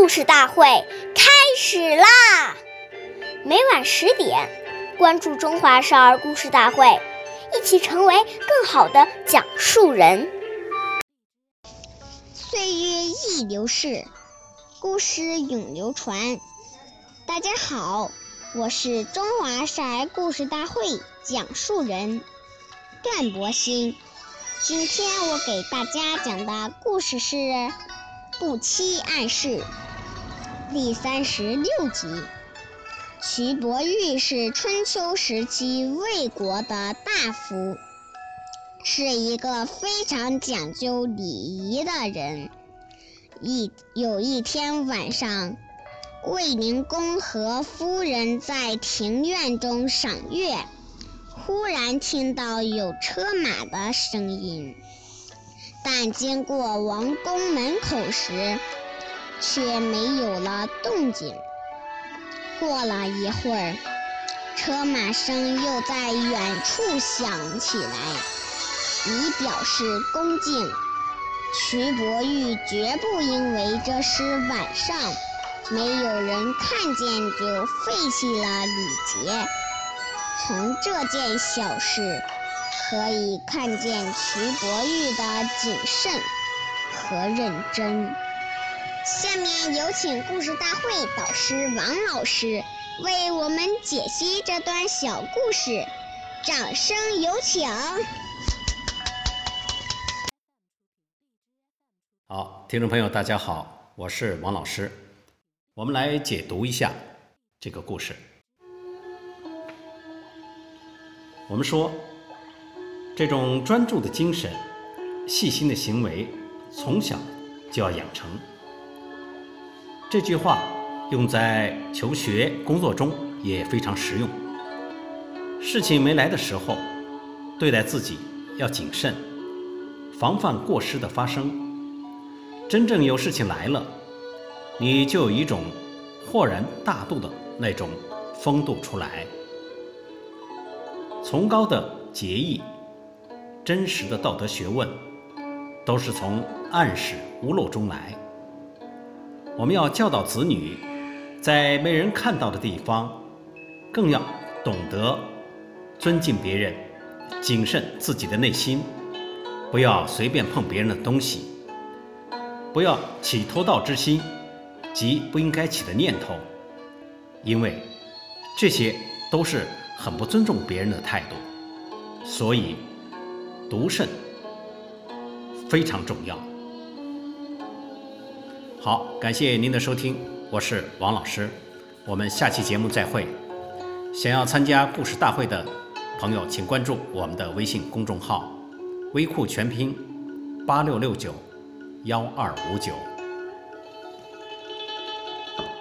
故事大会开始啦！每晚十点，关注《中华少儿故事大会》，一起成为更好的讲述人。岁月易流逝，故事永流传。大家好，我是中华少儿故事大会讲述人段博鑫。今天我给大家讲的故事是《不期暗示》第三十六集。瞿伯玉是春秋时期魏国的大夫，是一个非常讲究礼仪的人。一有一天晚上，卫灵公和夫人在庭院中赏月。忽然听到有车马的声音，但经过王宫门口时，却没有了动静。过了一会儿，车马声又在远处响起来，以表示恭敬。瞿伯玉绝不因为这是晚上，没有人看见就废弃了礼节。从这件小事可以看见瞿伯玉的谨慎和认真。下面有请故事大会导师王老师为我们解析这段小故事，掌声有请。好，听众朋友，大家好，我是王老师，我们来解读一下这个故事。我们说，这种专注的精神、细心的行为，从小就要养成。这句话用在求学、工作中也非常实用。事情没来的时候，对待自己要谨慎，防范过失的发生。真正有事情来了，你就有一种豁然大度的那种风度出来。崇高的节义、真实的道德学问，都是从暗室屋漏中来。我们要教导子女，在没人看到的地方，更要懂得尊敬别人，谨慎自己的内心，不要随便碰别人的东西，不要起偷盗之心及不应该起的念头，因为这些都是。很不尊重别人的态度，所以读慎非常重要。好，感谢您的收听，我是王老师，我们下期节目再会。想要参加故事大会的朋友，请关注我们的微信公众号“微库全拼八六六九幺二五九”。